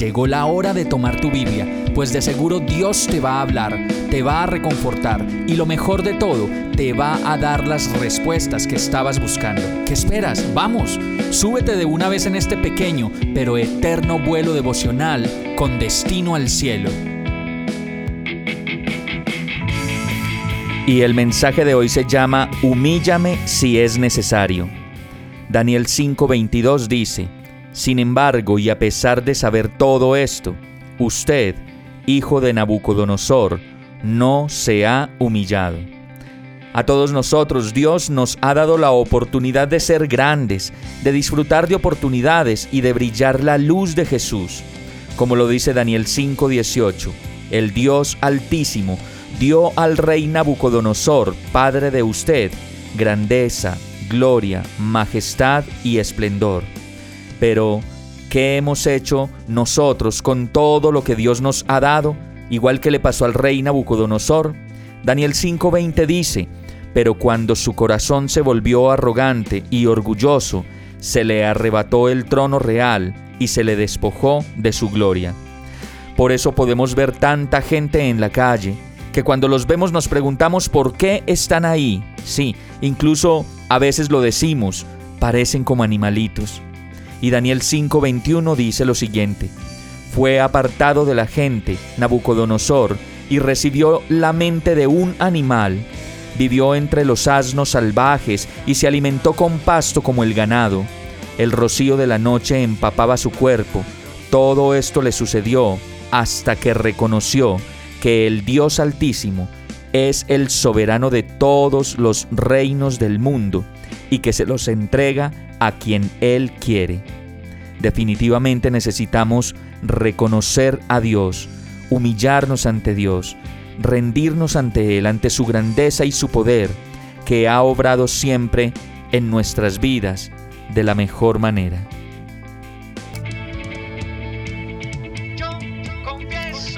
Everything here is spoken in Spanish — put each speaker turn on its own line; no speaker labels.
Llegó la hora de tomar tu Biblia, pues de seguro Dios te va a hablar, te va a reconfortar y lo mejor de todo, te va a dar las respuestas que estabas buscando. ¿Qué esperas? Vamos, súbete de una vez en este pequeño pero eterno vuelo devocional con destino al cielo.
Y el mensaje de hoy se llama Humíllame si es necesario. Daniel 5:22 dice, Sin embargo, y a pesar de saber todo esto, usted, hijo de Nabucodonosor, no se ha humillado. A todos nosotros Dios nos ha dado la oportunidad de ser grandes, de disfrutar de oportunidades y de brillar la luz de Jesús. Como lo dice Daniel 5:18, el Dios altísimo dio al rey Nabucodonosor, padre de usted, grandeza, gloria, majestad y esplendor. Pero, ¿qué hemos hecho nosotros con todo lo que Dios nos ha dado? Igual que le pasó al rey Nabucodonosor. Daniel 5:20 dice, pero cuando su corazón se volvió arrogante y orgulloso, se le arrebató el trono real y se le despojó de su gloria. Por eso podemos ver tanta gente en la calle, que cuando los vemos nos preguntamos por qué están ahí. Sí, incluso a veces lo decimos, parecen como animalitos. Y Daniel 5:21 dice lo siguiente, fue apartado de la gente, Nabucodonosor, y recibió la mente de un animal, vivió entre los asnos salvajes y se alimentó con pasto como el ganado. El rocío de la noche empapaba su cuerpo. Todo esto le sucedió hasta que reconoció que el Dios Altísimo es el soberano de todos los reinos del mundo y que se los entrega a quien Él quiere. Definitivamente necesitamos reconocer a Dios, humillarnos ante Dios, rendirnos ante Él, ante su grandeza y su poder, que ha obrado siempre en nuestras vidas de la mejor manera.